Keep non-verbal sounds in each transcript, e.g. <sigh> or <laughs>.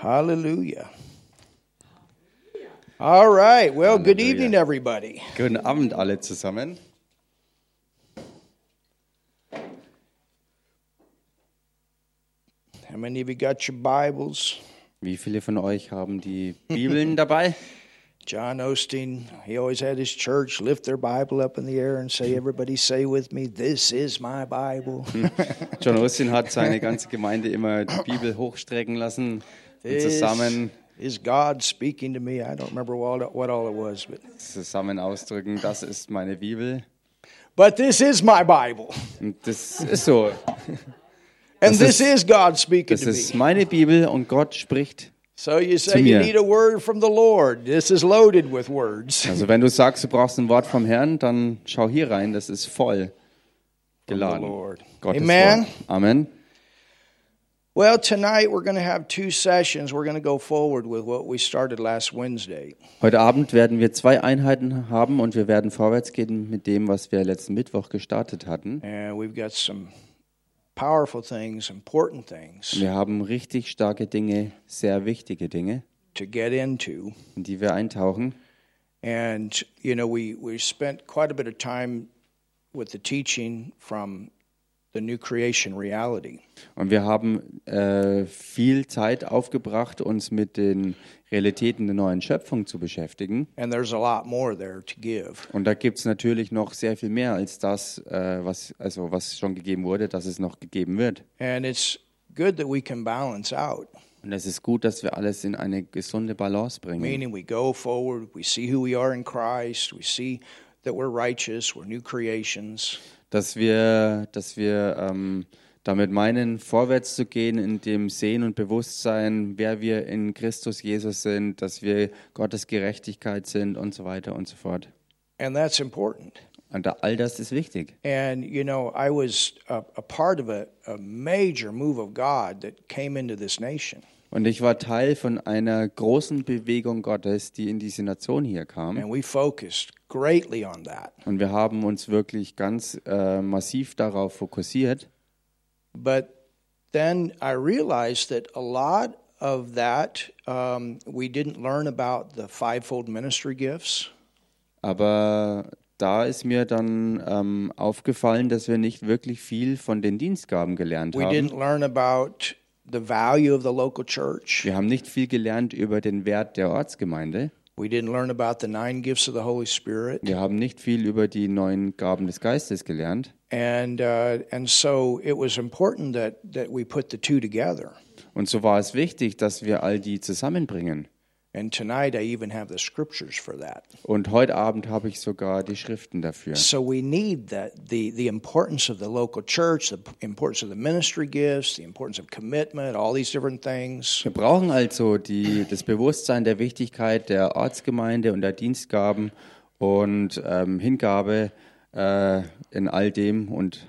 Hallelujah. All right. Well, good Hallelujah. evening, everybody. Guten Abend alle zusammen. How many of you got your Bibles? Wie viele von euch haben die Bibeln dabei? <laughs> John Osteen, he always had his church lift their Bible up in the air and say, Everybody say with me, This is my Bible. <laughs> John Austin hat seine <laughs> ganze Gemeinde immer die Bibel hochstrecken lassen zusammen, is God speaking to me. I don't remember what, what all it was, but, zusammen ausdrücken, das ist meine Bibel. but this is my Bible. Und das ist so. <laughs> And Das this ist- is God speaking Das to ist me. meine Bibel und Gott spricht. So you say you need a word from the Lord. This is loaded with words. Also wenn du sagst, du brauchst ein Wort vom Herrn, dann schau hier rein, das ist voll geladen. Gottes Amen. Wort. Amen. Well, tonight we're going to have two sessions. We're going to go forward with what we started last Wednesday. Heute Abend werden wir zwei Einheiten haben und wir werden vorwärts gehen mit dem, was wir letzten Mittwoch gestartet hatten. And we've got some powerful things, important things Wir haben richtig starke Dinge, sehr wichtige Dinge, to get into. in die wir eintauchen. And, you know, we, we spent quite a bit of time with the teaching from the new creation reality. Und wir haben äh, viel Zeit aufgebracht, uns mit den Realitäten der neuen Schöpfung zu beschäftigen. And there's a lot more there to give. Und da gibt es natürlich noch sehr viel mehr als das, äh, was, also was schon gegeben wurde, dass es noch gegeben wird. And it's good that we can balance out, Und es ist gut, dass wir alles in eine gesunde Balance bringen. meaning we go forward, we see who we are in Christ, we see that we're righteous, we're new creations. Dass wir, dass wir ähm, damit meinen, vorwärts zu gehen in dem Sehen und Bewusstsein, wer wir in Christus Jesus sind, dass wir Gottes Gerechtigkeit sind und so weiter und so fort. And that's important. Und all das ist wichtig. And, you know, I was a, a part of a, a major move of God that came into this nation. Und ich war Teil von einer großen Bewegung Gottes, die in diese Nation hier kam. And we focused greatly on that. Und wir haben uns wirklich ganz äh, massiv darauf fokussiert. But then I realized that a lot of that, um, we didn't learn about the fivefold ministry gifts. Aber da ist mir dann ähm, aufgefallen, dass wir nicht wirklich viel von den Dienstgaben gelernt We haben. didn't learn about the value of the local church. Wir haben nicht viel gelernt über den Wert der Ortsgemeinde. We didn't learn about the nine gifts of the Holy Spirit. Wir haben nicht viel über die neuen Gaben des Geistes gelernt. And, uh, and so it was important that, that we put the two together. Und so war es wichtig, dass wir all die zusammenbringen. And tonight I even have the scriptures for that. Und heute Abend habe ich sogar die Schriften dafür. So we need that the, the importance of the local church, the importance of the ministry gifts, the importance of commitment, all these different things. Wir brauchen also die, das Bewusstsein der Wichtigkeit der Ortsgemeinde und der Dienstgaben und ähm, Hingabe äh, in all dem und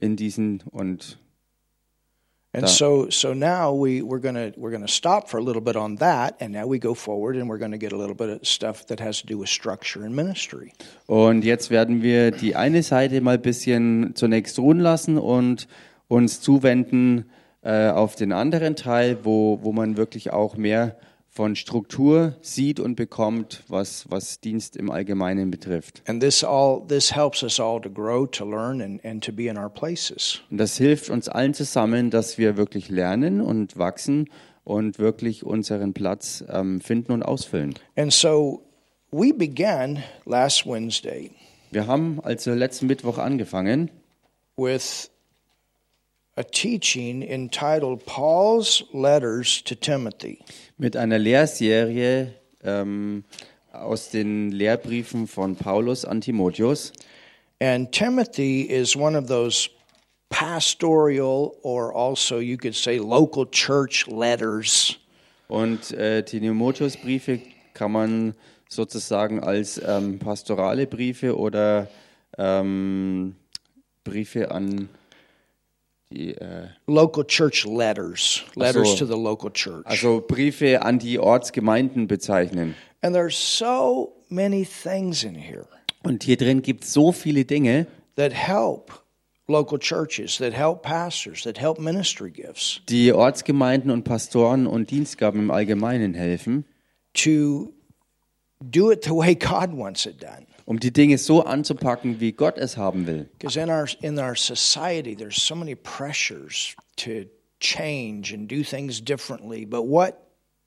in diesen und And Da- so so now we, we're gonna we're gonna stop for a little bit on that and now we go forward and we're gonna get a little bit of stuff that has to do with structure and ministry. Und jetzt werden wir die eine Seite mal ein bisschen zunächst ruhen lassen und uns zuwenden äh, auf den anderen Teil, wo, wo man wirklich auch mehr von Struktur sieht und bekommt, was, was Dienst im Allgemeinen betrifft. And this all this helps us all to grow, to learn and, and to be in our places. Und das hilft uns allen zusammen, dass wir wirklich lernen und wachsen und wirklich unseren Platz ähm, finden und ausfüllen. And so we began last Wednesday Wir haben also letzten Mittwoch angefangen with a teaching entitled Paul's Letters to Timothy. Mit einer Lehrserie ähm, aus den Lehrbriefen von Paulus an Timotheus. And Timothy is one of those pastoral or also you could say local church letters Und äh, die Timotheus-Briefe kann man sozusagen als ähm, pastorale Briefe oder ähm, Briefe an die, äh, local church letters, letters so. to the local church. also Briefe an die Ortsgemeinden bezeichnen. And there's so many things in here Und hier drin gibt es so viele Dinge, that help local churches, that help pastors, that help ministry gifts die Ortsgemeinden und Pastoren und Dienstgaben im Allgemeinen helfen, to do it the way God wants it done. Um die Dinge so anzupacken, wie Gott es haben will. In our in our society, there's so many pressures to change and do things differently. But what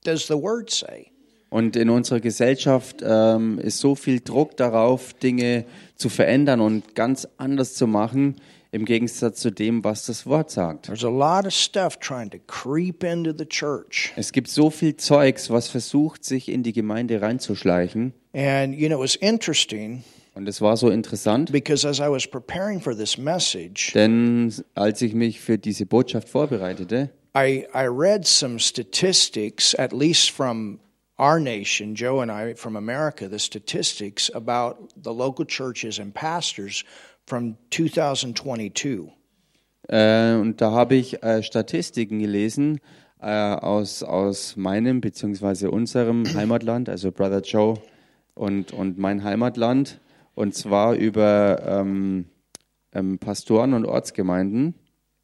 does the Word say? Und in unserer Gesellschaft ähm, ist so viel Druck darauf, Dinge zu verändern und ganz anders zu machen, im Gegensatz zu dem, was das Wort sagt. Es gibt so viel Zeugs, was versucht, sich in die Gemeinde reinzuschleichen. And you know, it was interesting Und es war so interessant, because as I was preparing for this message, denn als ich mich für diese Botschaft vorbereitete, I, I read some statistics, at least from our nation, Joe and I from America, the statistics about the local churches and pastors from 2022. Äh, und da habe ich äh, Statistiken gelesen äh, aus, aus meinem bzw. unserem Heimatland, also Brother Joe und, und mein Heimatland, und zwar über ähm, ähm, Pastoren und Ortsgemeinden.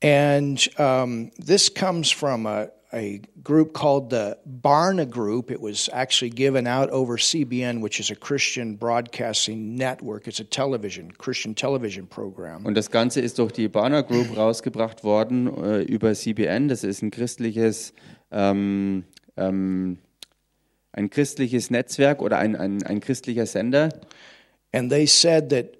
And um, this comes from a, a group called the Barna Group. It was actually given out over CBN, which is a Christian broadcasting network. It's a television, Christian television program. Und das Ganze ist durch die Barner Group <clears throat> rausgebracht worden äh, über CBN. Das ist ein christliches, ähm, ähm, ein christliches Netzwerk oder ein, ein, ein christlicher Sender. And they said that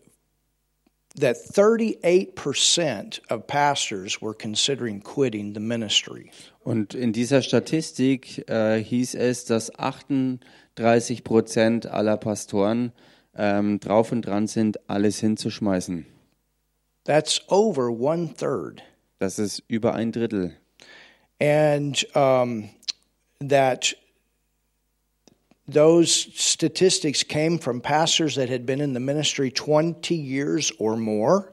that 38% of pastors were considering quitting the ministry. Und in dieser Statistik äh, hieß es, dass 38 Prozent aller Pastoren ähm, drauf und dran sind, alles hinzuschmeißen. That's over one third. Das ist über ein Drittel. And um, that those statistics came from pastors that had been in the ministry 20 years or more.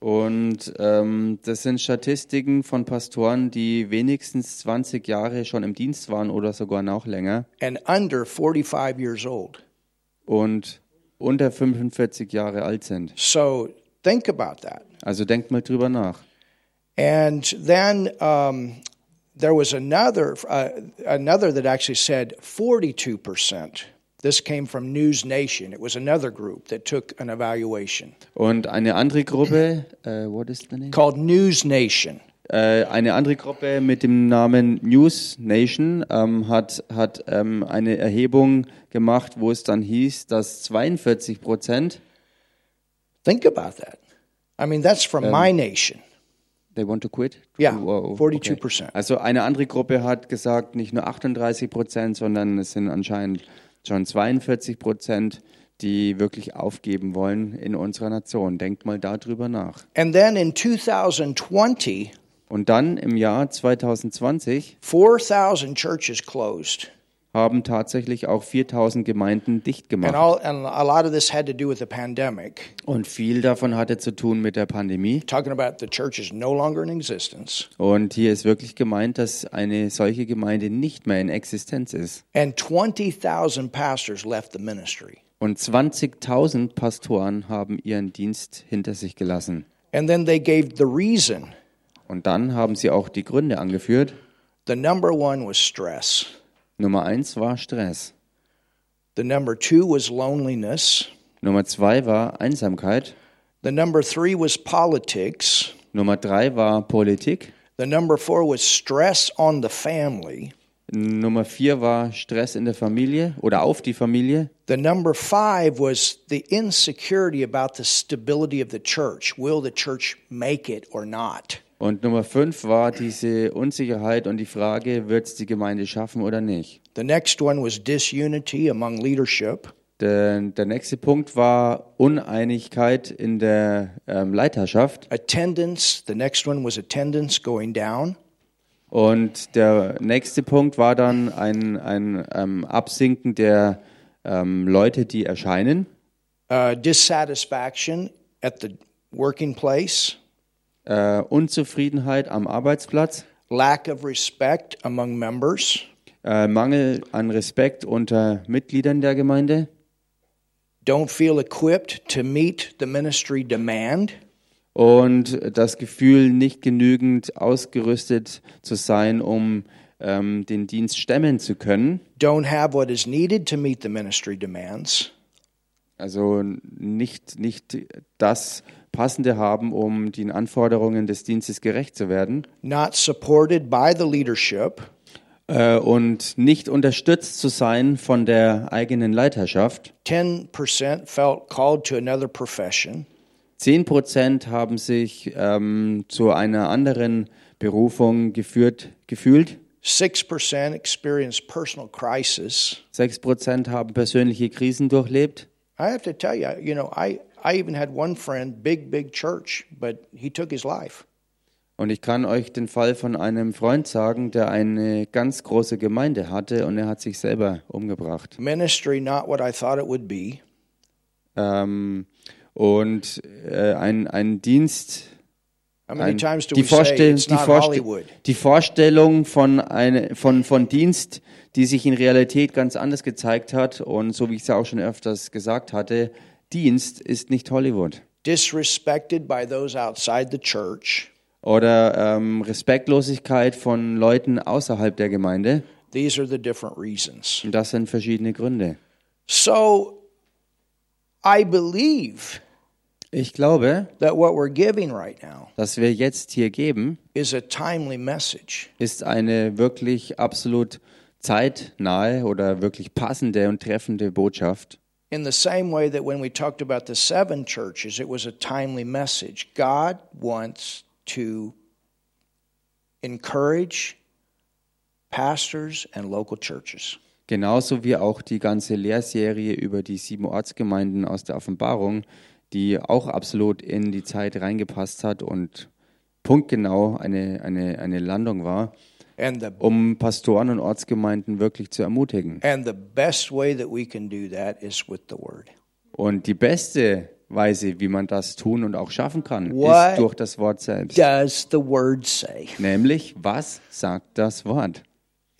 Und ähm, das sind Statistiken von Pastoren, die wenigstens 20 Jahre schon im Dienst waren oder sogar noch länger and under 45 years old. und unter 45 Jahre alt sind. So think about that. Also denkt mal drüber nach. And then um, there was another uh, another that actually said 42 percent. This came from News Nation. It was another group that took an evaluation Und eine andere Gruppe, äh, what is the name? called News Nation. Äh, eine andere Gruppe mit dem Namen News Nation ähm, hat, hat ähm, eine Erhebung gemacht, wo es dann hieß, dass 42 Prozent, Think about that. I mean, that's from my nation. They want to quit? Yeah, Wow, 42%. Also eine andere Gruppe hat gesagt, nicht nur 38 Prozent, sondern es sind anscheinend schon 42 Prozent, die wirklich aufgeben wollen in unserer Nation. Denkt mal darüber nach. And then in 2020, Und dann im Jahr 2020 4,000 churches closed. Haben tatsächlich auch 4000 Gemeinden dicht And, gemacht. all, and a lot of this had to do with the pandemic. Und viel davon hatte zu tun mit der Pandemie. Talking about the church is no longer in existence. Und hier ist wirklich gemeint, dass eine solche Gemeinde nicht mehr in Existenz ist. And 20,000 pastors left the ministry. Und 20.000 Pastoren haben ihren Dienst hinter sich gelassen. And then they gave the reason. Und dann haben sie auch die Gründe angeführt. The number one was stress. Nummer eins war Stress. The number two was loneliness. Nummer zwei war Einsamkeit. The number three was politics. Nummer drei war Politik. The number four was stress on the family. Nummer vier war Stress in der Familie oder auf die Familie. The number five was the insecurity about the stability of the church. Will the church make it or not? Und Nummer fünf war diese Unsicherheit und die Frage, wird es die Gemeinde schaffen oder nicht. The next one was disunity among leadership. Der, der nächste Punkt war Uneinigkeit in der ähm, Leiterschaft. Attendance. The next one was attendance going down. Und der nächste Punkt war dann ein, ein ähm, Absinken der ähm, Leute, die erscheinen. Uh, dissatisfaction at the working place. Äh, Unzufriedenheit am Arbeitsplatz. Lack of respect among members. Äh, Mangel an Respekt unter Mitgliedern der Gemeinde. Don't feel equipped to meet the ministry demand. und das Gefühl, nicht genügend ausgerüstet zu sein, um ähm, den Dienst stemmen zu können. don't have what is needed to meet the ministry demands, Also nicht, nicht das Passende haben, um den Anforderungen des Dienstes gerecht zu werden. not supported by the leadership, Äh, und nicht unterstützt zu sein von der eigenen Leiterschaft. 10% felt called to another profession, 10 Prozent haben sich ähm, zu einer anderen Berufung geführt, gefühlt. 6% experienced personal crisis. 6 Prozent haben persönliche Krisen durchlebt. I have to tell you, you know, I, I even had one friend, big, big church, but he took his life. Und ich kann euch den Fall von einem Freund sagen, der eine ganz große Gemeinde hatte und er hat sich selber umgebracht. Ministry, not what I thought it would be. Ähm, und äh, ein, ein Dienst, ein, die, Vorstell die, not Vorste Hollywood? die Vorstellung von, eine, von, von Dienst, die sich in Realität ganz anders gezeigt hat und so wie ich es ja auch schon öfters gesagt hatte, Dienst ist nicht Hollywood. Disrespected by those outside the church. Oder ähm, Respektlosigkeit von Leuten außerhalb der Gemeinde. These are the different reasons. Und das sind verschiedene Gründe. So I believe Ich glaube, that what we're giving right now dass wir jetzt hier geben, is a timely message. ist eine wirklich absolut zeitnahe oder wirklich passende und treffende Botschaft. In the same way that when we talked about the seven churches, it was a timely message. God wants to encourage pastors and local churches. Genauso wie auch die ganze Lehrserie über die sieben Ortsgemeinden aus der Offenbarung, die auch absolut in die Zeit reingepasst hat und punktgenau eine, eine, eine Landung war, um Pastoren und Ortsgemeinden wirklich zu ermutigen. and the best way that we can do that is with the word. Und die beste Weise, wie man das tun und auch schaffen kann, What? ist durch das Wort selbst. Does the word say? Nämlich, was sagt das Wort?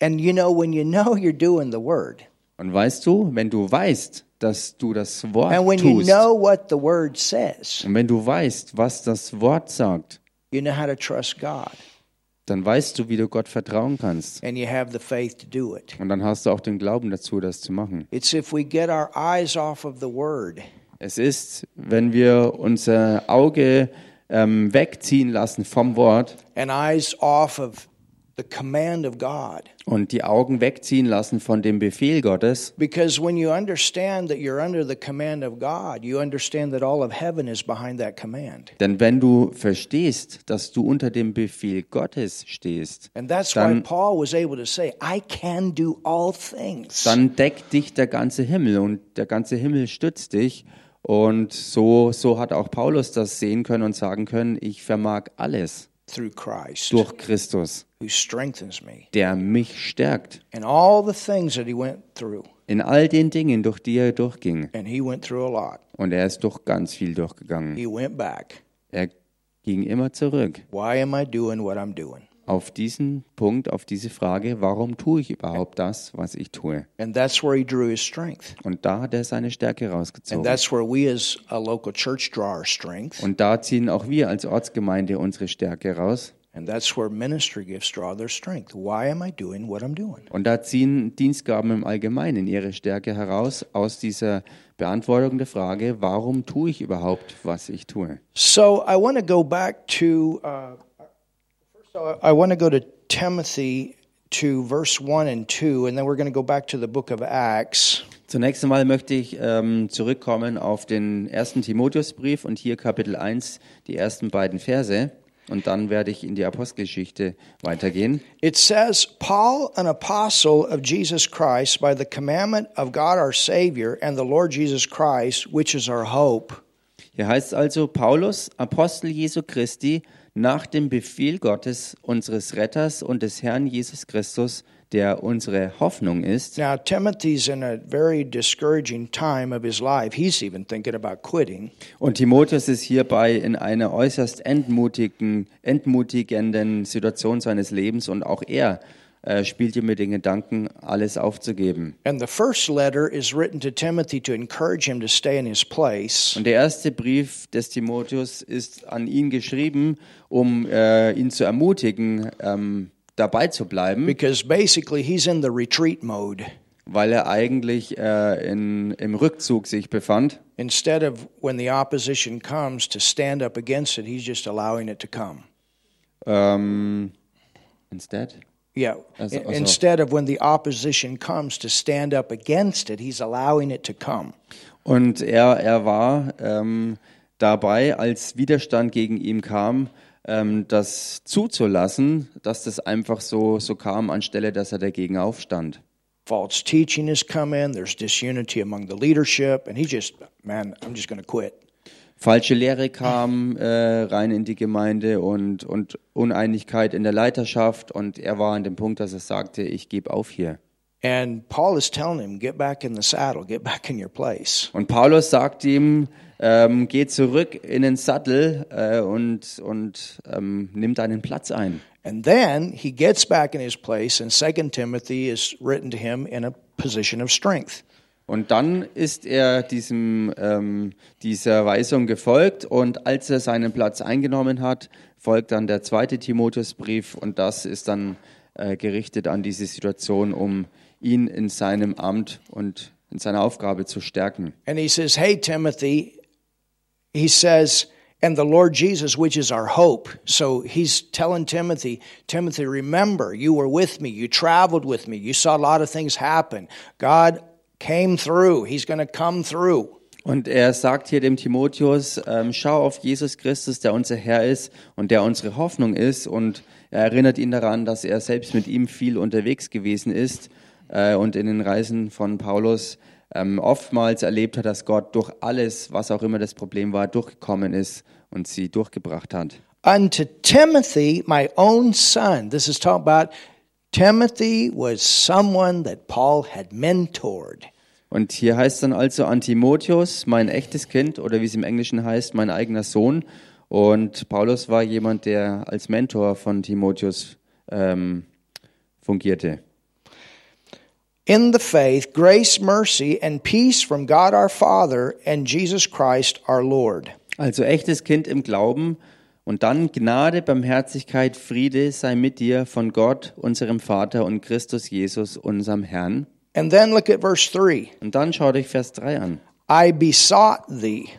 And you know, when you know you're doing the word, Und weißt du, wenn du weißt, dass du das Wort and when you tust, know what the word says, und wenn du weißt, was das Wort sagt, you know how to trust God, dann weißt du, wie du Gott vertrauen kannst. and you have the faith to do it. Und dann hast du auch den Glauben dazu, das zu machen. It's if we get our eyes off of the word Es ist, wenn wir unser Auge ähm, wegziehen lassen vom Wort and eyes off of the command of God. und die Augen wegziehen lassen von dem Befehl Gottes, Because when you understand that you're under the command of God, you understand that all of heaven is behind that command. denn wenn du verstehst, dass du unter dem Befehl Gottes stehst, And that's why Dann- Paul was able to say, I can do all things. dann deckt dich der ganze Himmel und der ganze Himmel stützt dich. Und so, so hat auch Paulus das sehen können und sagen können, ich vermag alles durch Christus, who strengthens me. der mich stärkt. And all the things that he went through, In all den Dingen, durch die er durchging. and he went through a lot. Und er ist durch ganz viel durchgegangen. He went back. Er ging immer zurück Why am I doing what I'm doing? Auf diesen Punkt, auf diese Frage, warum tue ich überhaupt das, was ich tue? And that's where he drew his strength. Und da hat er seine Stärke And rausgezogen. that's where we as a local church draw our strength. Und da ziehen auch wir als Ortsgemeinde unsere Stärke raus. And that's where ministry gifts draw their strength. Why am I doing what I'm doing? Und da ziehen Dienstgaben im Allgemeinen ihre Stärke heraus aus dieser Beantwortung der Frage, warum tue ich überhaupt, was ich tue? So I want to go back to, uh, first I want to go to Timothy to verse 1 and 2, and then we're going to go back to the book of Acts. Zunächst einmal möchte ich ähm, zurückkommen auf den ersten Timotheusbrief und hier Kapitel 1, die ersten beiden Verse. Und dann werde ich in die Apostelgeschichte weitergehen. It says, Paul, an apostle of Jesus Christ, by the commandment of God our Savior and the Lord Jesus Christ, which is our hope. Hier heißt es also Paulus, Apostel Jesu Christi, nach dem Befehl Gottes, unseres Retters und des Herrn Jesus Christus, der unsere Hoffnung ist. Now, Timothy's in a very discouraging time of his life. He's even thinking about quitting. Und Timotheus ist hierbei in einer äußerst entmutigen, entmutigenden Situation seines Lebens und auch er äh, spielte mit den Gedanken, alles aufzugeben. And the first letter is written to Timothy to encourage him to stay in his place. Und der erste Brief des Timotheus ist an ihn geschrieben, um äh, ihn zu ermutigen, ähm, dabei zu bleiben, Because basically he's in the retreat mode. weil er eigentlich äh, in, im Rückzug sich befand. Instead of when the opposition comes to stand up against it, he's just allowing it to come. Ähm, instead? Yeah. Also- also- Instead of when the opposition comes to stand up against it, he's allowing it to come. Und er, er war ähm, dabei, als Widerstand gegen ihn kam, ähm, das zuzulassen, dass das einfach so, so kam, anstelle dass er dagegen aufstand. False teaching has come in, there's disunity among the leadership, and he just, man, I'm just going to quit. Falsche Lehre kam äh, rein in die Gemeinde und, und Uneinigkeit in der Leiterschaft und er war an dem Punkt, dass er sagte, ich gebe auf hier. And Paul is telling him, get back in the saddle, get back in your place. Und Paulus sagt ihm, ähm, geh zurück in den Sattel äh, und, und ähm, nimm deinen Platz ein. And then he gets back in his place, and Second Timothy is written to him in a position of strength. Und dann ist er diesem, ähm, dieser Weisung gefolgt und als er seinen Platz eingenommen hat, folgt dann der zweite Timotheusbrief und das ist dann äh, gerichtet an diese Situation, um ihn in seinem Amt und in seiner Aufgabe zu stärken. And he says, Hey, Timothy, he says, and the Lord Jesus, which is our hope. So he's telling Timothy, Timothy, remember, you were with me, you traveled with me, you saw a lot of things happen. God came through, he's going to come through. Und er sagt hier dem Timotheus, ähm, schau auf Jesus Christus, der unser Herr ist und der unsere Hoffnung ist. Und er erinnert ihn daran, dass er selbst mit ihm viel unterwegs gewesen ist äh, und in den Reisen von Paulus ähm, oftmals erlebt hat, dass Gott durch alles, was auch immer das Problem war, durchgekommen ist und sie durchgebracht hat. Unto Timothy, my own son, this is talking about Timothy was someone that Paul had mentored. Und hier heißt dann also an Timotheus, mein echtes Kind, oder wie es im Englischen heißt, mein eigener Sohn. Und Paulus war jemand, der als Mentor von Timotheus ähm, fungierte. In the faith, grace, mercy, and peace from God our Father and Jesus Christ our Lord. Also echtes Kind im Glauben und dann Gnade, Barmherzigkeit, Friede sei mit dir von Gott, unserem Vater und Christus Jesus, unserem Herrn. And then look at verse 3. Und dann schau dich Vers 3 an. I besought thee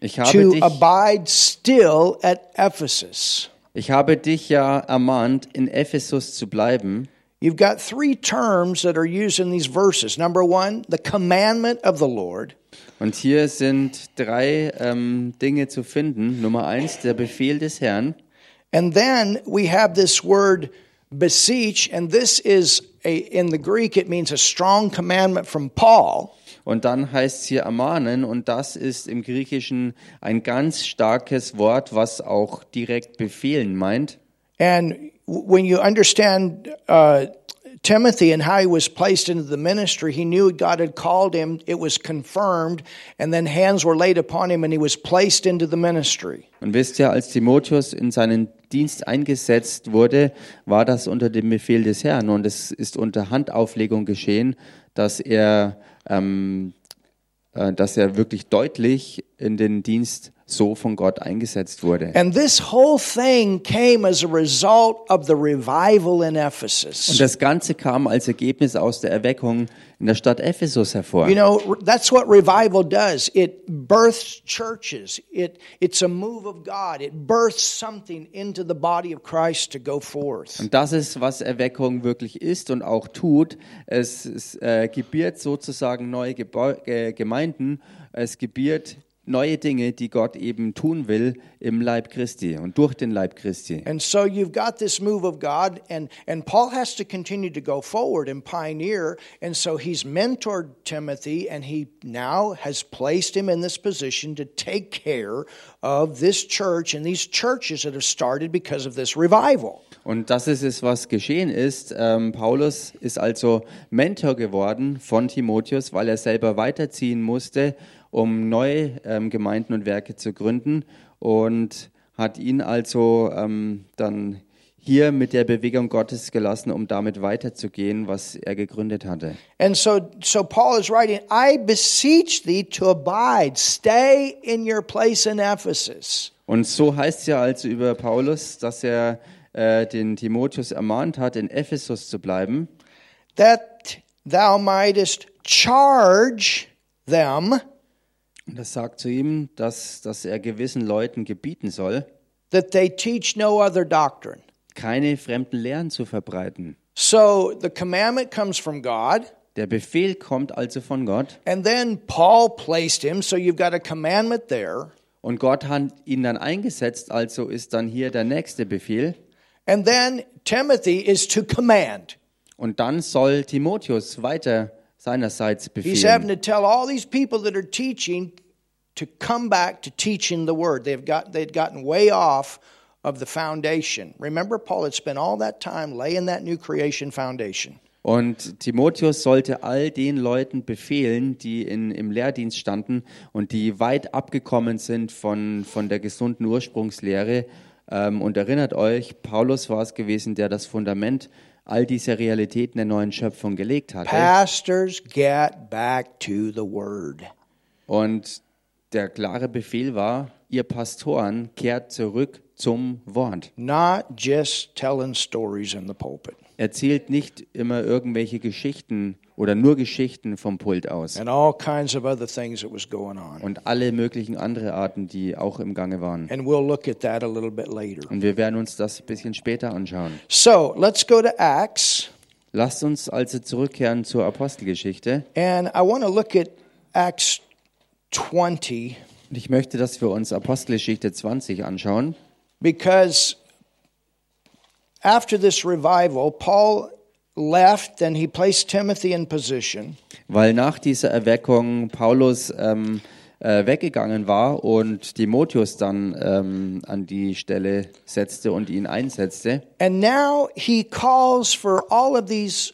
Ich habe to dich, abide still at Ephesus. ich habe dich ja ermahnt, in Ephesus zu bleiben. You've got three terms that are used in these verses. Number one, the commandment of the Lord. Und hier sind drei ähm, Dinge zu finden. Nummer eins, der Befehl des Herrn. And then we have this word beseech, and this is a, in the Greek, it means a strong commandment from Paul. Und dann heißt es hier ermahnen und das ist im Griechischen ein ganz starkes Wort, was auch direkt befehlen meint. And when you understand uh, Timothy and how he was placed into the ministry, he knew God had called him, it was confirmed, and then hands were laid upon him, and he was placed into the ministry. Und wisst ihr, als Timotheus in seinen Dienst eingesetzt wurde, war das unter dem Befehl des Herrn und es ist unter Handauflegung geschehen, dass er, ähm, äh, dass er wirklich deutlich in den Dienst so von Gott eingesetzt wurde. And this whole thing came as a result of the revival in Und Ephesus. das Ganze kam als Ergebnis aus der Erweckung in der Stadt Ephesus hervor. You know, that's what revival does. It births churches. It, it's a move of God. It births something into the body of Christ to go forth. Und das ist, was Erweckung wirklich ist und auch tut. Es, es äh, gebiert sozusagen neue Gebäu äh, Gemeinden. Es gebiert neue Dinge, die Gott eben tun will im Leib Christi und durch den Leib Christi. And so you've got this move of God, and, and Paul has to continue to go forward and pioneer. And so he's mentored Timothy, and he now has placed him in this position to take care of this church and these churches that have started because of this revival. Und das ist es, was geschehen ist. Ähm, Paulus ist also Mentor geworden von Timotheus, weil er selber weiterziehen musste, um neue ähm, Gemeinden und Werke zu gründen und hat ihn also ähm, dann hier mit der Bewegung Gottes gelassen, um damit weiterzugehen, was er gegründet hatte. And so, so Paul is writing, I beseech thee to abide, stay in your place in Ephesus. Und so heißt es ja also über Paulus, dass er äh, den Timotheus ermahnt hat, in Ephesus zu bleiben, that thou mightest charge them das sagt zu ihm, dass, dass er gewissen Leuten gebieten soll, that they teach no other doctrine. keine fremden Lehren zu verbreiten. So the commandment comes from God, Der Befehl kommt also von Gott and then Paul placed him, so you've got a commandment there. und Gott hat ihn dann eingesetzt, also ist dann hier der nächste Befehl. And then Timothy is to command. Und dann soll Timotheus weiter seinerseits He's having befehlen. to tell all these people that are teaching to come back to teaching the word. They've got they'd gotten way off of the foundation. Remember, Paul had spent all that time laying that new creation foundation. Und Timotheus sollte all den Leuten befehlen, die in, im Lehrdienst standen und die weit abgekommen sind von, von der gesunden Ursprungslehre. Ähm, und erinnert euch, Paulus war es gewesen, der das Fundament all dieser Realitäten der neuen Schöpfung gelegt hatte. Pastors, get back to the word. Und der klare Befehl war, ihr Pastoren kehrt zurück zum Wort. Not just telling stories in the pulpit Erzählt nicht immer irgendwelche Geschichten oder nur Geschichten vom Pult aus. and all kinds of other things that was going on. Und alle möglichen andere Arten, die auch im Gange waren. And we'll look at that a little bit later. Und wir werden uns das ein bisschen später anschauen. So let's go to Acts. Lasst uns also zurückkehren zur Apostelgeschichte. And I want to look at Acts 20 Und ich möchte, dass wir uns Apostelgeschichte 20 anschauen, because after this revival, Paul left and he placed Timothy in position. weil nach dieser Erweckung Paulus ähm, äh, weggegangen war und Timotheus dann ähm, an die Stelle setzte und ihn einsetzte. And now he calls for all of these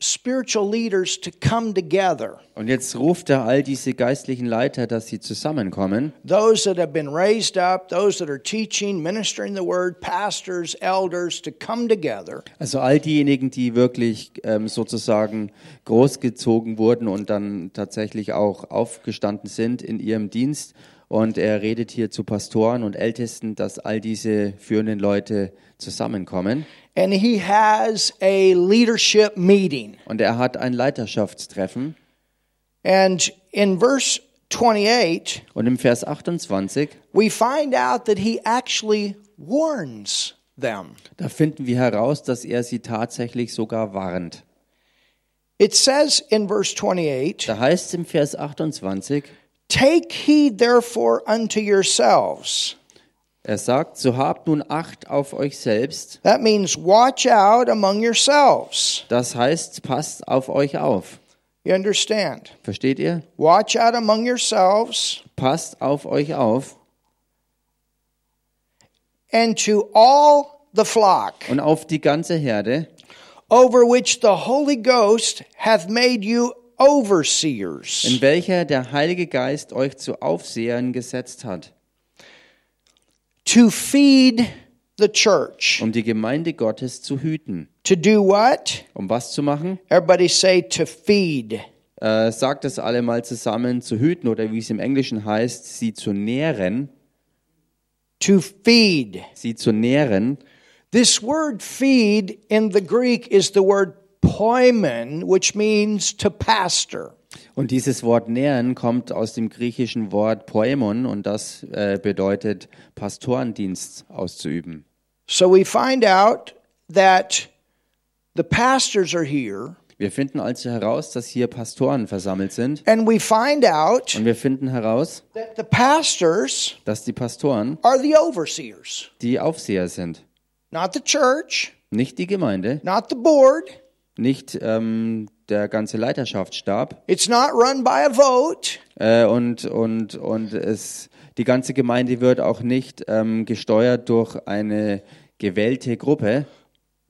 spiritual leaders to come together. Und jetzt ruft er all diese geistlichen Leiter, dass sie zusammenkommen. Those that have been raised up, those that are teaching, ministering the word, pastors, elders, to come together Also all diejenigen, die wirklich ähm, sozusagen großgezogen wurden und dann tatsächlich auch aufgestanden sind in ihrem Dienst. Und er redet hier zu Pastoren und Ältesten, dass all diese führenden Leute zusammenkommen. And he has a leadership meeting. Und er hat ein Leiterschaftstreffen. And in verse 28, Und im Vers 28, we find out that he actually warns them. da finden wir heraus, dass er sie tatsächlich sogar warnt. It says in verse 28, Da heißt es im Vers 28, Take heed therefore unto yourselves. Er sagt, so habt nun Acht auf euch selbst. That means watch out among yourselves. Das heißt, passt auf euch auf. You understand? Versteht ihr? Watch out among yourselves Passt auf euch auf and to all the flock und auf die ganze Herde, over which the Holy Ghost hath made you overseers. in welcher der Heilige Geist euch zu Aufsehern gesetzt hat, to feed the church. um die Gemeinde Gottes zu hüten. To do what? Um was zu machen? Everybody say to feed. Äh, sagt es alle mal zusammen, zu hüten oder wie es im Englischen heißt, sie zu nähren. To feed. Sie zu nähren. This word feed in the Greek is the word poimen, which means to pastor. Und dieses Wort nähren kommt aus dem griechischen Wort poemon und das äh, bedeutet Pastorendienst auszuüben. So we find out that the pastors are here, Wir finden also heraus, dass hier Pastoren versammelt sind and we find out und wir finden heraus, that the pastors dass die Pastoren are the overseers, die Aufseher sind. not the church, Nicht die Gemeinde, not the board. Nicht ähm, der ganze Leiterschaftsstab It's not run by a vote. äh, und, und, und es, die ganze Gemeinde wird auch nicht ähm, gesteuert durch eine gewählte Gruppe,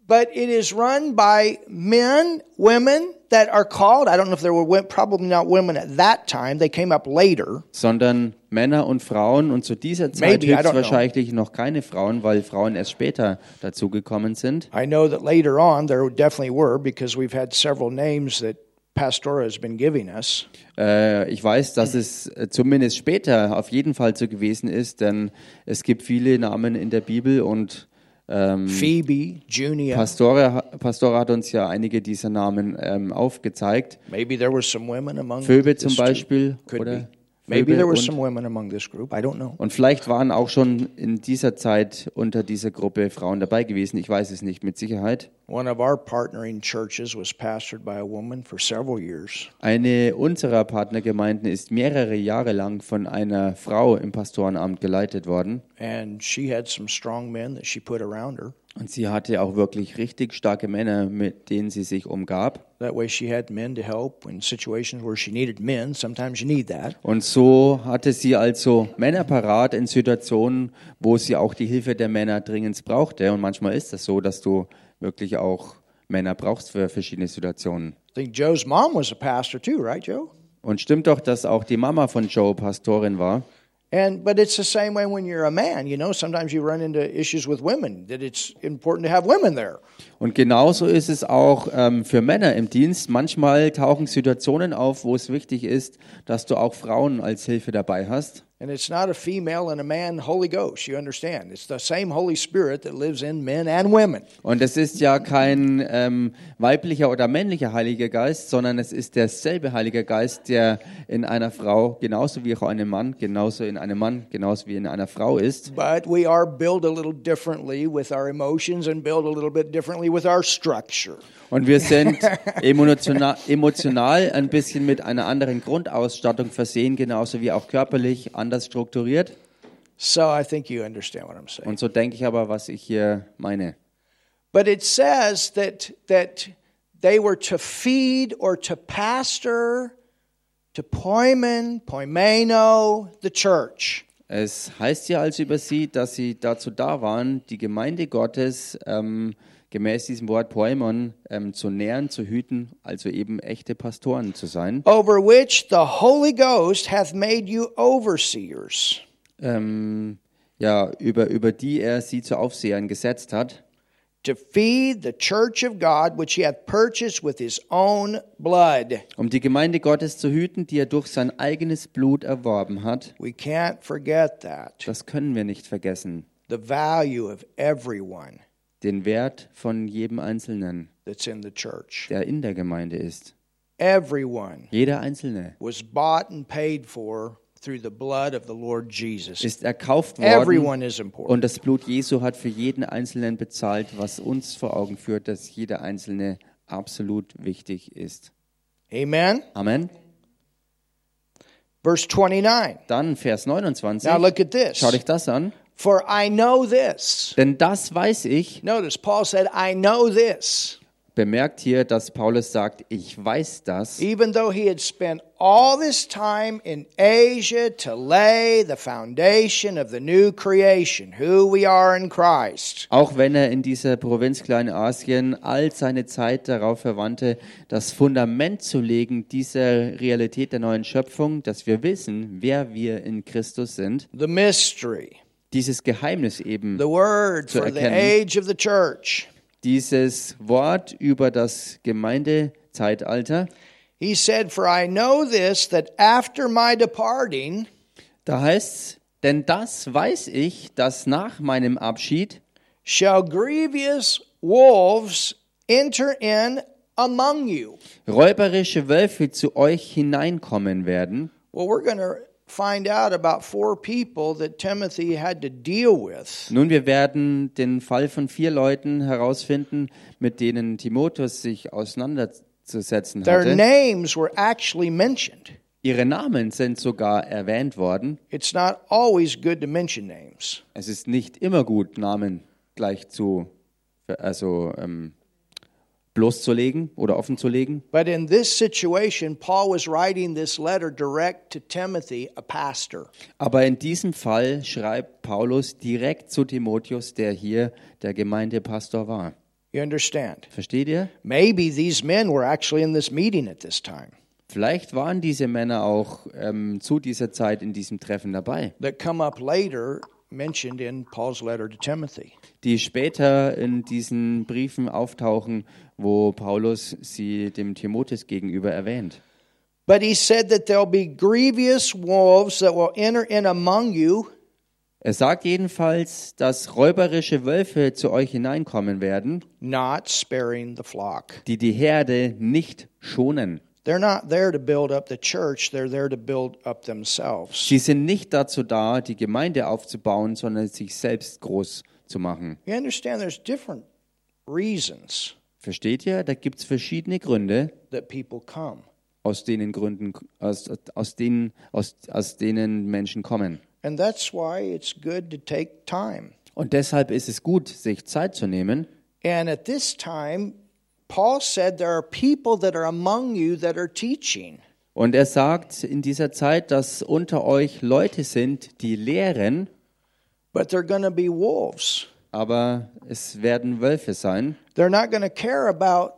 but it is run by men, women that are called. I don't know if there were probably not women at that time. They came up later. sondern Männer und Frauen und zu dieser Zeit Maybe, I don't know. höchstwahrscheinlich noch keine Frauen, weil Frauen erst später dazugekommen sind. I know that later on there definitely were because we've had several names that Pastora has been giving us. Äh, ich weiß, dass es äh, zumindest später auf jeden Fall so gewesen ist, denn es gibt viele Namen in der Bibel und ähm, Phoebe, Junia. Pastora, Pastora hat uns ja einige dieser Namen ähm, aufgezeigt. Maybe there were some women among Phoebe zum. Beispiel Could oder be. Maybe there were some women among this group. I don't know. Und vielleicht waren auch schon in dieser Zeit unter dieser Gruppe Frauen dabei gewesen. Ich weiß es nicht mit Sicherheit. One of our partnering churches was pastored by a woman for several years. Eine unserer Partnergemeinden ist mehrere Jahre lang von einer Frau im Pastorenamt geleitet worden. And she had some strong men that she put around her. Und sie hatte auch wirklich richtig starke Männer, mit denen sie sich umgab. That way she had men to help in situations where she needed men. Sometimes you need that. Und so hatte sie also Männer parat in Situationen, wo sie auch die Hilfe der Männer dringend brauchte. Und manchmal ist das so, dass du wirklich auch Männer brauchst für verschiedene Situationen. I think Joe's mom was a pastor too, right, Joe? Und stimmt doch, dass auch die Mama von Joe Pastorin war. And but it's the same way when you're a man. You know, sometimes you run into issues with women that it's important to have women there. Und genauso ist es auch ähm, für Männer im Dienst. Manchmal tauchen Situationen auf, wo es wichtig ist, dass du auch Frauen als Hilfe dabei hast. And it's not a female and a man Holy Ghost. You understand? It's the same Holy Spirit that lives in men and women. Und es ist ja kein ähm, weiblicher oder männlicher Heiliger Geist, sondern es ist derselbe Heilige Geist, der in einer Frau genauso wie auch einem Mann, genauso in einem Mann, genauso wie in einer Frau ist. But we are built a little differently with our emotions and built a little bit differently with our structure. Und wir sind <laughs> emotional, emotional ein bisschen mit einer anderen Grundausstattung versehen, genauso wie auch körperlich anders strukturiert. So I think you understand what I'm saying. Und so denke ich aber, was ich hier meine. But it says that that they were to feed or to pastor, to poimen, poimeno, the church. Es heißt ja also über sie, dass sie dazu da waren, die Gemeinde Gottes ähm, gemäß diesem Wort Poimon ähm, zu nähren, zu hüten, also eben echte Pastoren zu sein, over which the Holy Ghost hath made you overseers. ähm, ja, über, über die er sie zu Aufsehern gesetzt hat, To feed the church of God, which he hath purchased with his own blood. um die Gemeinde Gottes zu hüten, die er durch sein eigenes Blut erworben hat. We can't forget that. Das können wir nicht vergessen. The value of everyone Den Wert von jedem Einzelnen, that's in the church. der in der Gemeinde ist. Everyone Jeder Einzelne was bought and paid for through the blood of the Lord Jesus. ist erkauft worden. Everyone is important. Und das Blut Jesu hat für jeden Einzelnen bezahlt, was uns vor Augen führt, dass jeder Einzelne absolut wichtig ist. Amen. Amen. Verse 29. Dann Vers 29. Now look at this. Schau dich das an. For I know this. Denn das weiß ich. Notice Paul said, I know this. Bemerkt hier, dass Paulus sagt, ich weiß das. Even though he had spent all this time in Asia to lay the foundation of the new creation, who we are in Christ. Auch wenn er in dieser Provinz Kleinasien all seine Zeit darauf verwandte, das Fundament zu legen dieser Realität der neuen Schöpfung, dass wir wissen, wer wir in Christus sind, The mystery, dieses Geheimnis eben the word Zu for the erkennen. age of the church. dieses Wort über das Gemeindezeitalter. He said, For I know this, that after my departing, Da heißt's, denn das weiß ich, dass nach meinem Abschied shall grievous wolves enter in among you. räuberische Wölfe zu euch hineinkommen werden. Well, we're going to find out about four people that Timothy had to deal with. Nun, wir werden den Fall von vier Leuten herausfinden, mit denen Timotheus sich auseinanderzusetzen Their hatte. names were actually mentioned. Ihre Namen sind sogar erwähnt worden. It's not always good to mention names. Es ist nicht immer gut, Namen gleich zu, also ähm, bloßzulegen oder offenzulegen. But in this situation, Paul was writing this letter direct to Timothy, a pastor. Aber in diesem Fall schreibt Paulus direkt zu Timotheus, der hier der Gemeindepastor war. You understand? Versteht ihr? Maybe these men were actually in this meeting at this time Vielleicht waren diese Männer auch ähm, zu dieser Zeit in diesem Treffen dabei, that come up later mentioned in Paul's letter to Timothy. die später in diesen Briefen auftauchen, wo Paulus sie dem Timotheus gegenüber erwähnt. But he said that there'll be grievous wolves that will enter in among you, Er sagt jedenfalls, dass räuberische Wölfe zu euch hineinkommen werden, not sparing the flock. die die Herde nicht schonen. They're not there to build up the church, they're there to build up themselves. Sie sind nicht dazu da, die Gemeinde aufzubauen, sondern sich selbst groß zu machen. You understand there's different reasons Versteht ihr? Da gibt es verschiedene Gründe, that people come. aus denen Gründen, aus, aus, denen, aus, aus denen Menschen kommen. And that's why it's good to take time. Und deshalb ist es gut, sich Zeit zu nehmen. And at this time, Paul said there are people that are among you that are teaching. Und er sagt in dieser Zeit, dass unter euch Leute sind, die lehren, But they're going to be wolves. Aber es werden Wölfe sein. They're not going to care about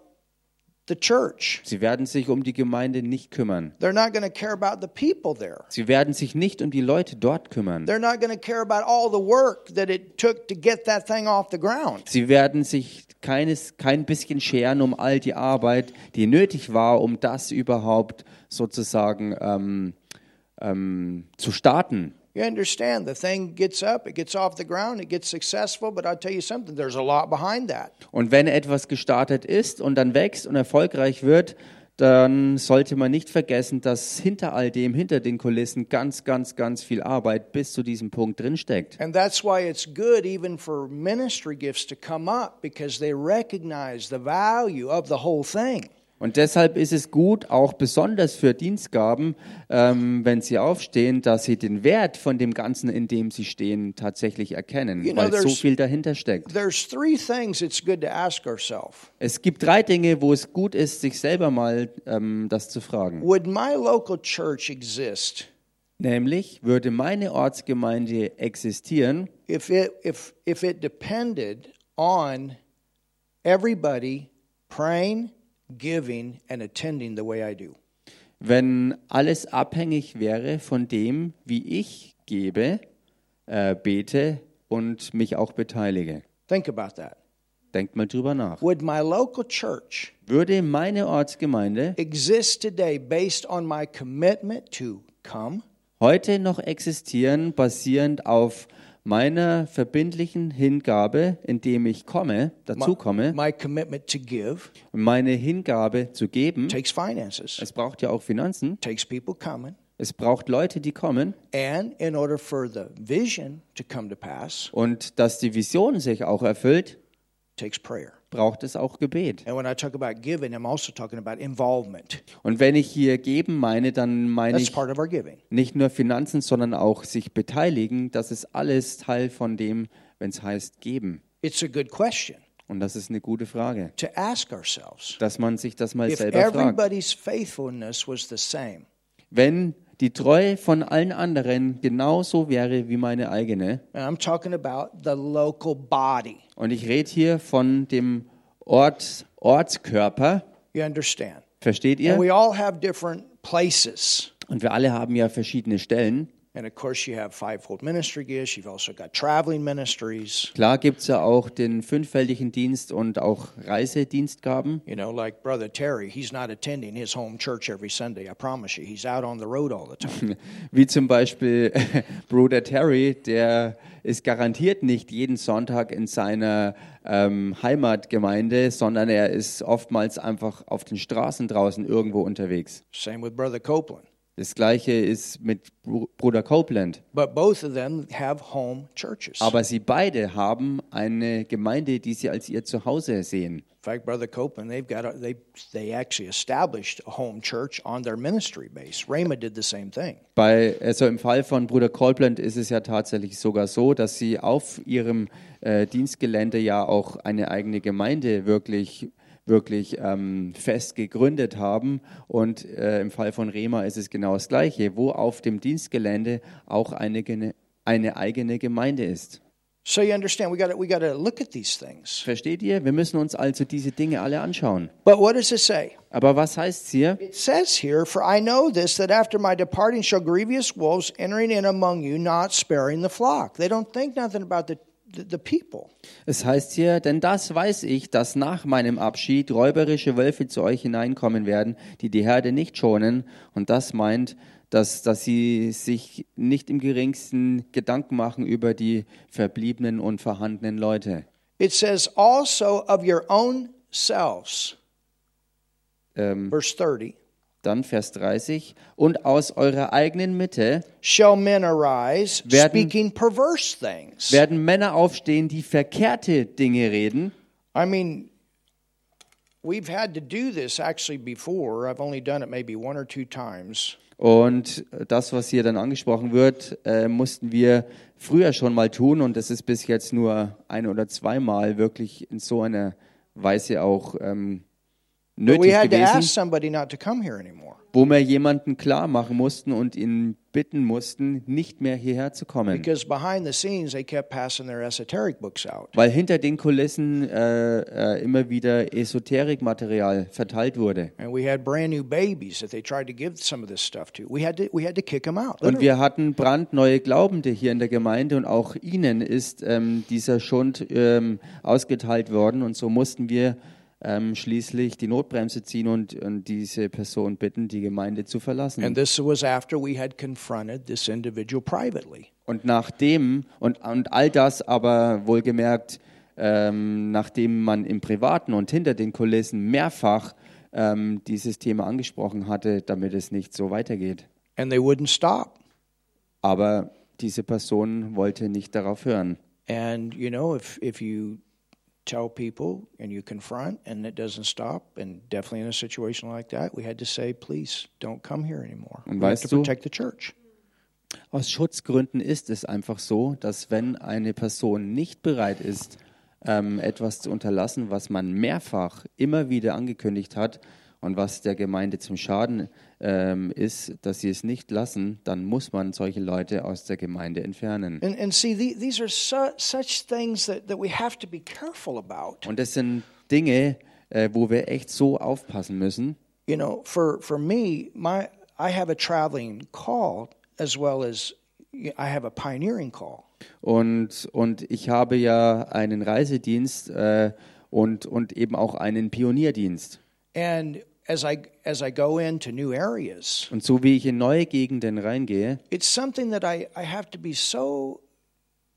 the church. Sie werden sich um die Gemeinde nicht kümmern. They're not going to care about the people there. Sie werden sich nicht um die Leute dort kümmern. They're not going to care about all the work that it took to get that thing off the ground. Sie werden sich keines, kein bisschen scheren um all die Arbeit, die nötig war, um das überhaupt sozusagen ähm, ähm, zu starten. You understand, the thing gets up, it gets off the ground, it gets successful, but I'll tell you something, there's a lot behind that. Und wenn etwas gestartet ist und dann wächst und erfolgreich wird, dann sollte man nicht vergessen, dass hinter all dem, hinter den Kulissen ganz, ganz, ganz viel Arbeit bis zu diesem Punkt drinsteckt. And that's why Und deshalb ist es gut, auch besonders für Dienstgaben, ähm, wenn sie aufstehen, dass sie den Wert von dem Ganzen, in dem sie stehen, tatsächlich erkennen, You know, weil so viel dahinter steckt. There's three things it's good to ask ourselves. Es gibt drei Dinge, wo es gut ist, sich selber mal ähm, das zu fragen. Would my local church exist Nämlich, würde meine Ortsgemeinde existieren, if it if if it depended on everybody praying, giving, and attending the way I do? wenn alles abhängig wäre von dem, wie ich gebe, äh, bete und mich auch beteilige? Think about that. Denkt mal drüber nach. Would my local church Würde meine Ortsgemeinde exist today based on my commitment to come, heute noch existieren, basierend auf meiner verbindlichen Hingabe, indem ich komme, dazu komme, my commitment to give meine Hingabe zu geben. takes finances, Es braucht ja auch Finanzen. takes people coming, Es braucht Leute, die kommen. and in order for the vision to come to pass, Und dass die Vision sich auch erfüllt. Braucht es auch Gebet. And when I talk about giving, I'm also talking about involvement. Und wenn ich hier geben meine, dann meine That's ich part of our giving. nicht nur Finanzen, sondern auch sich beteiligen. Das ist alles Teil von dem, wenn es heißt geben. It's a good question Und das ist eine gute Frage, to ask ourselves. dass man sich das mal selber fragt. everybody's faithfulness was the same, Wenn die Treue von allen anderen genauso wäre wie meine eigene, and I'm talking about the local body, und ich rede hier von dem Ort, Ortskörper, you understand? versteht And ihr? we all have different places. Und wir alle haben ja verschiedene Stellen. And of course, you have fivefold ministry gifts. You've also got traveling ministries. Klar gibt es ja auch den fünffältigen Dienst und auch Reisedienstgaben. You know, like Brother Terry, he's not attending his home church every Sunday. I promise you, he's out on the road all the time. <laughs> Wie zum Beispiel <laughs> Bruder Terry, der ist garantiert nicht jeden Sonntag in seiner ähm, Heimatgemeinde, sondern er ist oftmals einfach auf den Straßen draußen irgendwo unterwegs. Same with Brother Copeland. Das gleiche ist mit Bru- Bruder Copeland. But both of them have home churches. Aber sie beide haben eine Gemeinde, die sie als ihr Zuhause sehen. In fact, Brother Copeland, they've got a, they they actually established a home church on their ministry base. Rhema did the same thing. Bei, also im Fall von Bruder Copeland ist es ja tatsächlich sogar so, dass sie auf ihrem äh, Dienstgelände ja auch eine eigene Gemeinde wirklich wirklich ähm, fest gegründet haben. Und äh, im Fall von Rema ist es genau das Gleiche, wo auf dem Dienstgelände auch eine, eine eigene Gemeinde ist. So you understand, we got we got to look at these things. Versteht ihr? Wir müssen uns also diese Dinge alle anschauen. But what does it say? Aber was heißt es hier? It says here, "For I know this, that after my departing shall grievous wolves entering in among you, not sparing the flock." They don't think nothing about the. Es heißt hier, denn das weiß ich, dass nach meinem Abschied räuberische Wölfe zu euch hineinkommen werden, die die Herde nicht schonen. Und das meint, dass, dass sie sich nicht im geringsten Gedanken machen über die verbliebenen und vorhandenen Leute. It says also of your own selves. Ähm, Verse 30. dann Vers 30. Und aus eurer eigenen Mitte Shall men arise Werden- speaking perverse things? werden Männer aufstehen, die verkehrte Dinge reden. I mean, we've had to do this actually before. I've only done it maybe one or two times. Und das, was hier dann angesprochen wird, äh, mussten wir früher schon mal tun und das ist bis jetzt nur ein oder zweimal wirklich in so einer Weise auch ähm, nötig we had to ask gewesen, somebody not to come here anymore wo wir jemanden klar machen mussten und ihn bitten mussten, nicht mehr hierher zu kommen. because behind the scenes they kept passing their esoteric books out. Weil hinter den Kulissen äh, äh, immer wieder Esoterikmaterial verteilt wurde. And we had brand new babies that they tried to give some of this stuff to. We had to we had to kick them out. Und wir hatten brandneue Glaubende hier in der Gemeinde und auch ihnen ist ähm, dieser Schund ähm, ausgeteilt worden und so mussten wir ähm, schließlich die Notbremse ziehen und, und diese Person bitten, die Gemeinde zu verlassen. And this was after we had confronted this individual privately. Und nachdem, und, und all das aber wohlgemerkt, ähm, nachdem man im Privaten und hinter den Kulissen mehrfach ähm, dieses Thema angesprochen hatte, damit es nicht so weitergeht. And they wouldn't stop. Aber diese Person wollte nicht darauf hören. And you know, if if you tell people and you confront and it doesn't stop, and definitely in a situation like that, we had to say, please don't come here anymore. Und we have weißt to du- protect the church. Aus Schutzgründen ist es einfach so, dass wenn eine Person nicht bereit ist, ähm, etwas zu unterlassen, was man mehrfach immer wieder angekündigt hat und was der Gemeinde zum Schaden ähm, ist, dass sie es nicht lassen, dann muss man solche Leute aus der Gemeinde entfernen. And and see, the, these are su- such things that, that we have to be careful about. Und das sind Dinge, äh, wo wir echt so aufpassen müssen. You know, for for me, my I have a traveling call as well as I have a pioneering call. Und, und ich habe ja einen Reisedienst äh, und, und eben auch einen Pionierdienst. And as I as I go into new areas, Und so wie ich in neue Gegenden reingehe, it's something that I, I have to be so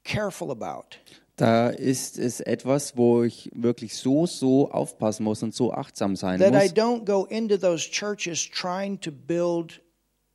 careful about. da ist es etwas, wo ich wirklich so, so aufpassen muss und so achtsam sein That I muss, don't go into those churches trying to build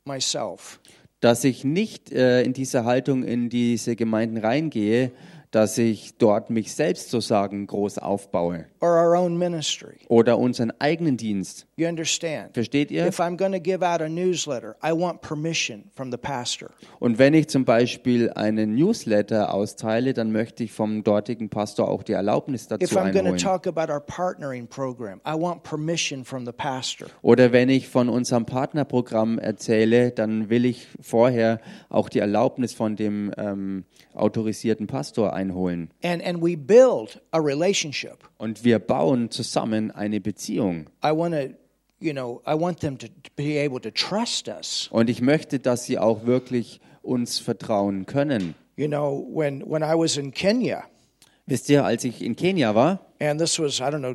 myself. dass ich nicht äh, in diese Haltung in diese Gemeinden reingehe, dass ich dort mich selbst sozusagen groß aufbaue or our own ministry. oder unseren eigenen Dienst. You understand? Versteht ihr? If I'm going to give out a newsletter, I want permission from the pastor. Und wenn ich zum Beispiel einen Newsletter austeile, dann möchte ich vom dortigen Pastor auch die Erlaubnis If dazu I'm going to einholen. talk about our partnering program, I want permission from the pastor. Oder wenn ich von unserem Partnerprogramm erzähle, dann will ich vorher auch die Erlaubnis von dem ähm, autorisierten Pastor einholen. And and we build a relationship. Und wir bauen zusammen eine Beziehung. I want to, you know, I want them to, to be able to trust us. Und ich möchte, dass sie auch wirklich uns vertrauen können. You know, when when I was in Kenya, Wisst ihr, als ich in Kenia war, and this was I don't know,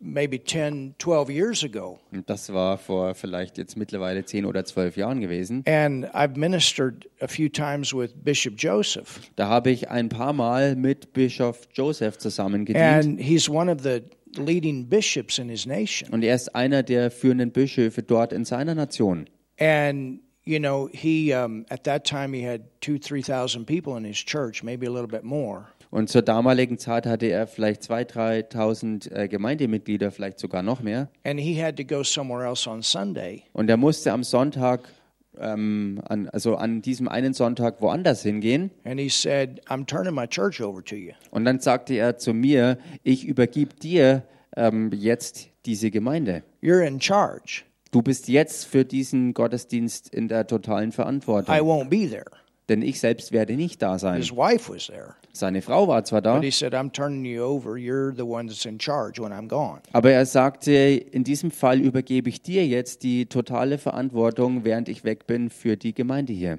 maybe 10, 12 years ago, und das war vor vielleicht jetzt mittlerweile zehn oder zwölf Jahren gewesen, and I've ministered a few times with Bishop Joseph, da habe ich ein paar Mal mit Bischof Joseph zusammen gedient. and he's one of the leading bishops in his nation. Und er ist einer der führenden Bischöfe dort in seiner Nation. And you know, he um, at that time he had two, three thousand people in his church, maybe a little bit more. Und zur damaligen Zeit hatte er vielleicht 2.000, 3.000 äh, Gemeindemitglieder, vielleicht sogar noch mehr. And he had to go somewhere else on Sunday. Und er musste am Sonntag, ähm, an, also an diesem einen Sonntag woanders hingehen. And he said, I'm turning my church over to you. Und dann sagte er zu mir, ich übergib dir ähm, jetzt diese Gemeinde. You're in charge. Du bist jetzt für diesen Gottesdienst in der totalen I Verantwortung. won't be there. Denn ich selbst werde nicht da sein. His wife was there. Seine Frau war zwar da, But he said, I'm turning you over. You're the one that's in charge when I'm gone. aber er sagte, in diesem Fall übergebe ich dir jetzt die totale Verantwortung, während ich weg bin, für die Gemeinde hier.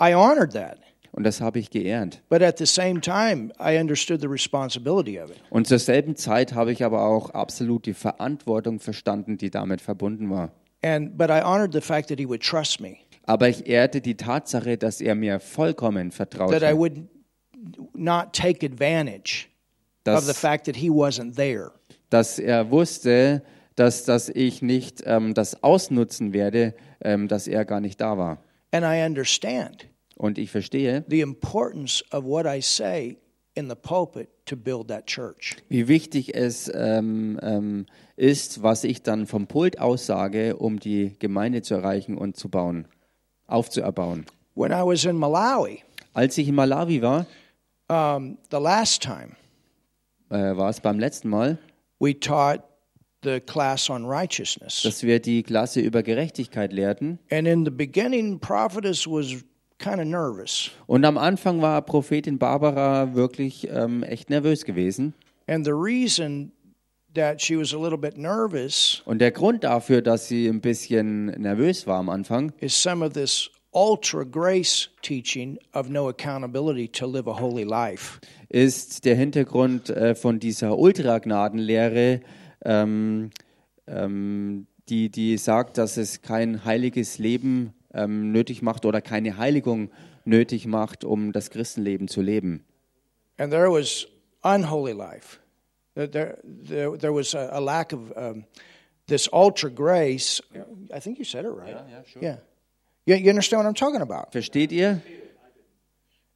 I honored that. Und das habe ich geehrt. But at the same time, I understood the responsibility of it. Und zur selben Zeit habe ich aber auch absolut die Verantwortung verstanden, die damit verbunden war. And but I honored the fact that he would trust me, Aber ich ehrte die Tatsache, dass er mir vollkommen that I vertraute, would not take advantage of the dass, fact that he wasn't there. dass er wusste, dass, dass ich nicht ähm, das ausnutzen werde, ähm, dass er gar nicht da war. And I understand Und ich verstehe, the importance of what I say in the pulpit to build that church. wie wichtig es ähm, ähm, ist, was ich dann vom Pult aussage, um die Gemeinde zu erreichen und zu bauen, aufzuerbauen. When I was in Malawi, Als ich in Malawi war, um, the last time äh, war es beim letzten Mal, we taught the class on righteousness. dass wir die Klasse über Gerechtigkeit lehrten. And in the beginning, prophetess was kind of nervous. Und am Anfang war Prophetin Barbara wirklich ähm, echt nervös gewesen. And the reason that she was a little bit nervous Und der Grund dafür, dass sie ein bisschen nervös war am Anfang, is some of this ultra grace teaching of no accountability to live a holy life. ist der Hintergrund äh, von dieser Ultragnadenlehre, ähm, ähm, die, die sagt, dass es kein heiliges Leben ähm, nötig macht oder keine Heiligung nötig macht, um das Christenleben zu leben. And there was unholy life. There, there, there, was a, lack of um, this ultra grace. I think you said it right. Yeah, yeah, sure. Yeah. You, you understand what I'm talking about? Versteht ihr?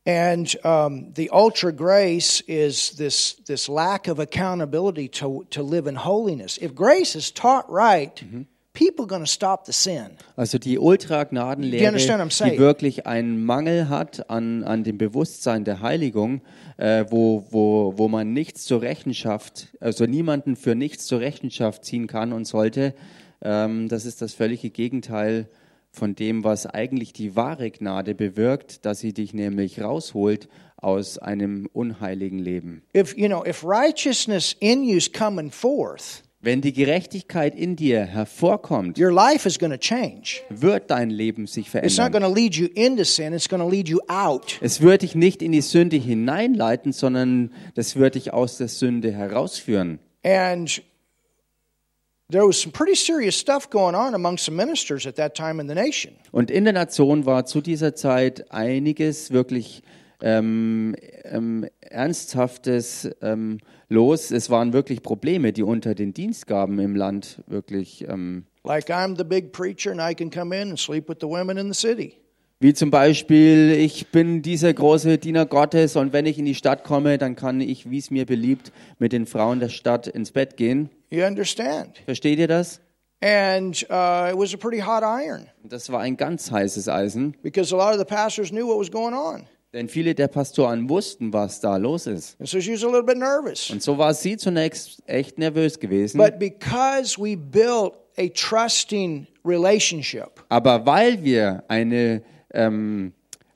And um, the ultra grace is this, this lack of accountability to, to live in holiness. If grace is taught right, people are going to stop the sin. Also die Ultragnadenlehre, understand what I'm saying? die wirklich einen Mangel hat an, an dem Bewusstsein der Heiligung, äh, wo, wo, wo man nichts zur Rechenschaft, also niemanden für nichts zur Rechenschaft ziehen kann und sollte, ähm, das ist das völlige Gegenteil von dem, was eigentlich die wahre Gnade bewirkt, dass sie dich nämlich rausholt aus einem unheiligen Leben. If, you know, if righteousness in you is coming forth, Wenn die Gerechtigkeit in dir hervorkommt, your life is going to change. wird dein Leben sich It's not verändern. going to lead you into sin, it's going to lead you out. Es wird dich nicht in die Sünde hineinleiten, sondern das wird dich aus der Sünde herausführen. And there was some pretty serious stuff going on among some ministers at that time in the nation. Und in der Nation war zu dieser Zeit einiges wirklich ähm, ähm, Ernsthaftes ähm, los. Es waren wirklich Probleme, die unter den Dienstgaben im Land wirklich, Like I'm the big preacher and I can come in and sleep with the women in the city. wie zum Beispiel, ich bin dieser große Diener Gottes und wenn ich in die Stadt komme, dann kann ich, wie es mir beliebt, mit den Frauen der Stadt ins Bett gehen. You understand? Versteht ihr das? And uh, it was a pretty hot iron Das war ein ganz heißes Eisen. because a lot of the pastors knew what was going on. Denn viele der Pastoren wussten, was da los ist. And so she was a little bit nervous. Und so war sie zunächst echt nervös gewesen. But because we built a trusting relationship, Aber weil wir eine, ähm,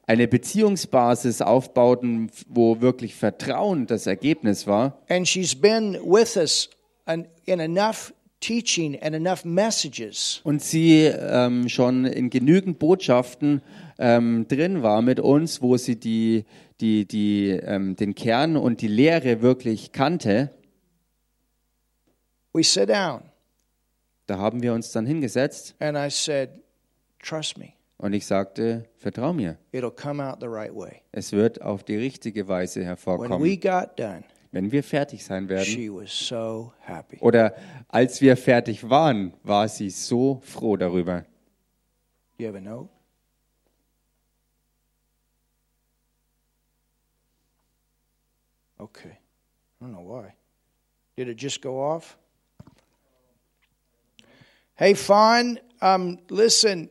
eine Beziehungsbasis aufbauten, wo wirklich Vertrauen das Ergebnis war, and she's been with us in enough teaching and enough messages. Und sie ähm, schon in genügend Botschaften ähm, drin war mit uns, wo sie die, die, die, ähm, den Kern und die Lehre wirklich kannte, we sit down. Da haben wir uns dann hingesetzt. And I said, Trust me, und ich sagte, vertrau mir, it'll come out the right way. es wird auf die richtige Weise When we hervorkommen, got done, wenn wir fertig sein werden. she was so happy. Oder als wir fertig waren, war sie so froh darüber. You have a note? Okay. I don't know why. Did it just go off? Hey, Fawn, um, listen.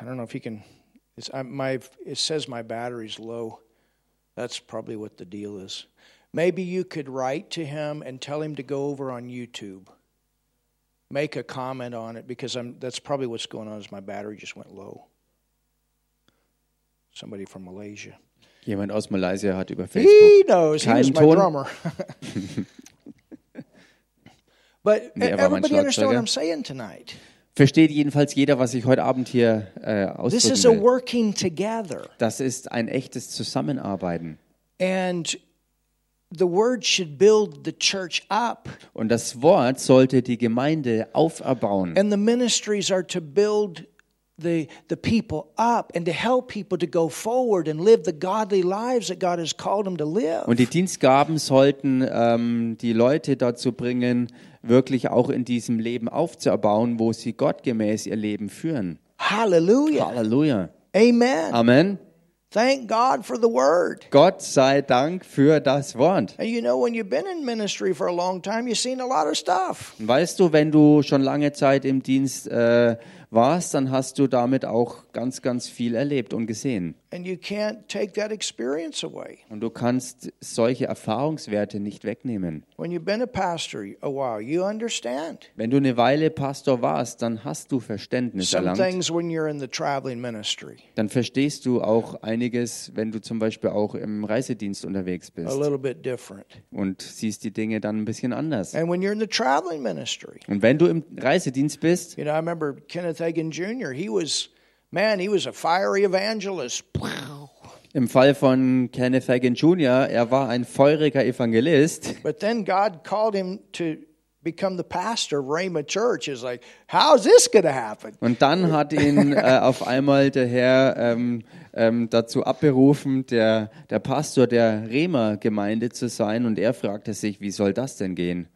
I don't know if you can. It's, I, my, it says my battery's low. That's probably what the deal is. Maybe you could write to him and tell him to go over on YouTube. Make a comment on it because I'm, that's probably what's going on is my battery just went low. Somebody from Malaysia. Jemand aus Malaysia hat über Facebook. He knows. He was Kein my drummer. <laughs> but Nee, er everybody understand what. I'm saying tonight. Versteht jedenfalls jeder, was ich heute Abend hier äh, This is a ausdrücken will. working together. Das ist ein echtes Zusammenarbeiten. And the word should build the church up, Und das Wort sollte die Gemeinde auferbauen. and the ministries are to build the, the people up and to help people to go forward and live the godly lives that God has called them to live. Und die Dienstgaben sollten ähm, die Leute dazu bringen, wirklich auch in diesem Leben aufzuerbauen, wo sie gottgemäß ihr Leben führen. Hallelujah. Halleluja. Amen. Amen. Thank God for the word. Gott sei Dank für das Wort. And you know, when you've been in ministry for a long time, you've seen a lot of stuff. Weißt du, wenn du schon lange Zeit im Dienst äh, warst, dann hast du damit auch ganz, ganz viel erlebt und gesehen. Und du kannst solche Erfahrungswerte nicht wegnehmen. When you've been a pastor a while, you understand. Wenn du eine Weile Pastor warst, dann hast du Verständnis erlangt. things when you're in the traveling ministry, Dann verstehst du auch einiges, wenn du zum Beispiel auch im Reisedienst unterwegs a bist little bit different. und siehst die Dinge dann ein bisschen anders. And when you're in the traveling ministry, Und wenn du im Reisedienst bist, you know, I remember Kenneth Hagin Jr., he was, man, he was a fiery evangelist. im Fall von Kenneth Hagin Jr., er war ein feuriger Evangelist. But then God called him to become the pastor of Rhema Church. It's like, how's this going to happen? Und dann hat ihn <laughs> äh, auf einmal der Herr ähm, ähm, dazu abberufen, der, der Pastor der Rema-Gemeinde zu sein. Und er fragte sich, wie soll das denn gehen?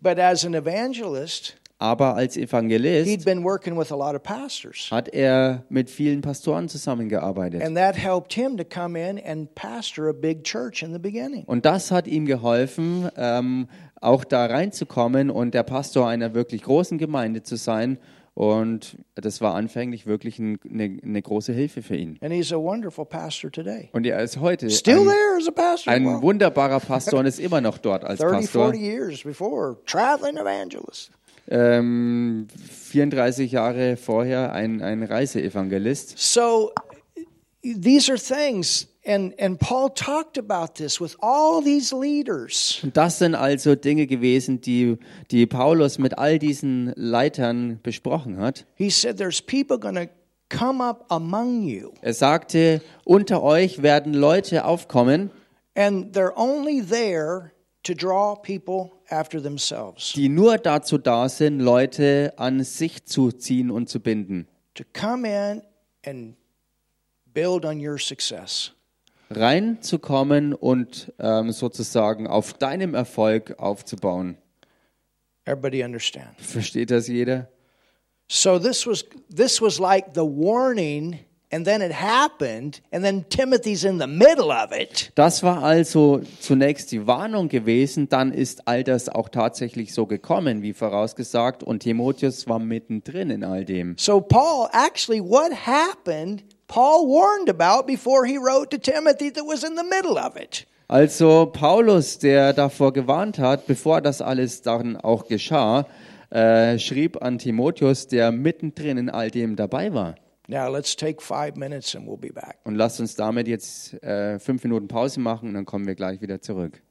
But as an evangelist, Aber als Evangelist been working with a lot of pastors. hat er mit vielen Pastoren zusammengearbeitet. And that helped him to come in and pastor a big church in the beginning. Und das hat ihm geholfen, ähm, auch da reinzukommen und der Pastor einer wirklich großen Gemeinde zu sein. Und das war anfänglich wirklich ein, eine, eine große Hilfe für ihn. And he's a wonderful pastor today. Und er ist heute Still ein, there as a pastor. ein wunderbarer Pastor und ist immer noch dort als <laughs> 30, Pastor. 40 years before, traveling evangelist. Ähm, 34 Jahre vorher ein, ein Reiseevangelist. So these are things, and, and Paul talked about this with all these leaders. Das sind also Dinge gewesen, die, die Paulus mit all diesen Leitern besprochen hat. He said, There's people going to come up among you, Er sagte, unter euch werden Leute aufkommen, and they're only there to draw people die nur dazu da sind, Leute an sich zu ziehen und zu binden. to come in and build on your success. Reinzukommen und ähm, sozusagen auf deinem Erfolg aufzubauen. Versteht das jeder? So this was this was like the warning, and then it happened, and then Timothy's in the middle of it. Das war also zunächst die Warnung gewesen, dann ist all das auch tatsächlich so gekommen, wie vorausgesagt, und Timotheus war mittendrin in all dem. So Paul, actually, what happened? Paul warned about before he wrote to Timothy that was in the middle of it. Also Paulus, der davor gewarnt hat, bevor das alles dann auch geschah, äh, schrieb an Timotheus, der mittendrin in all dem dabei war. Now let's take five minutes and we'll be back. Und lasst uns damit jetzt äh, fünf Minuten Pause machen und dann kommen wir gleich wieder zurück.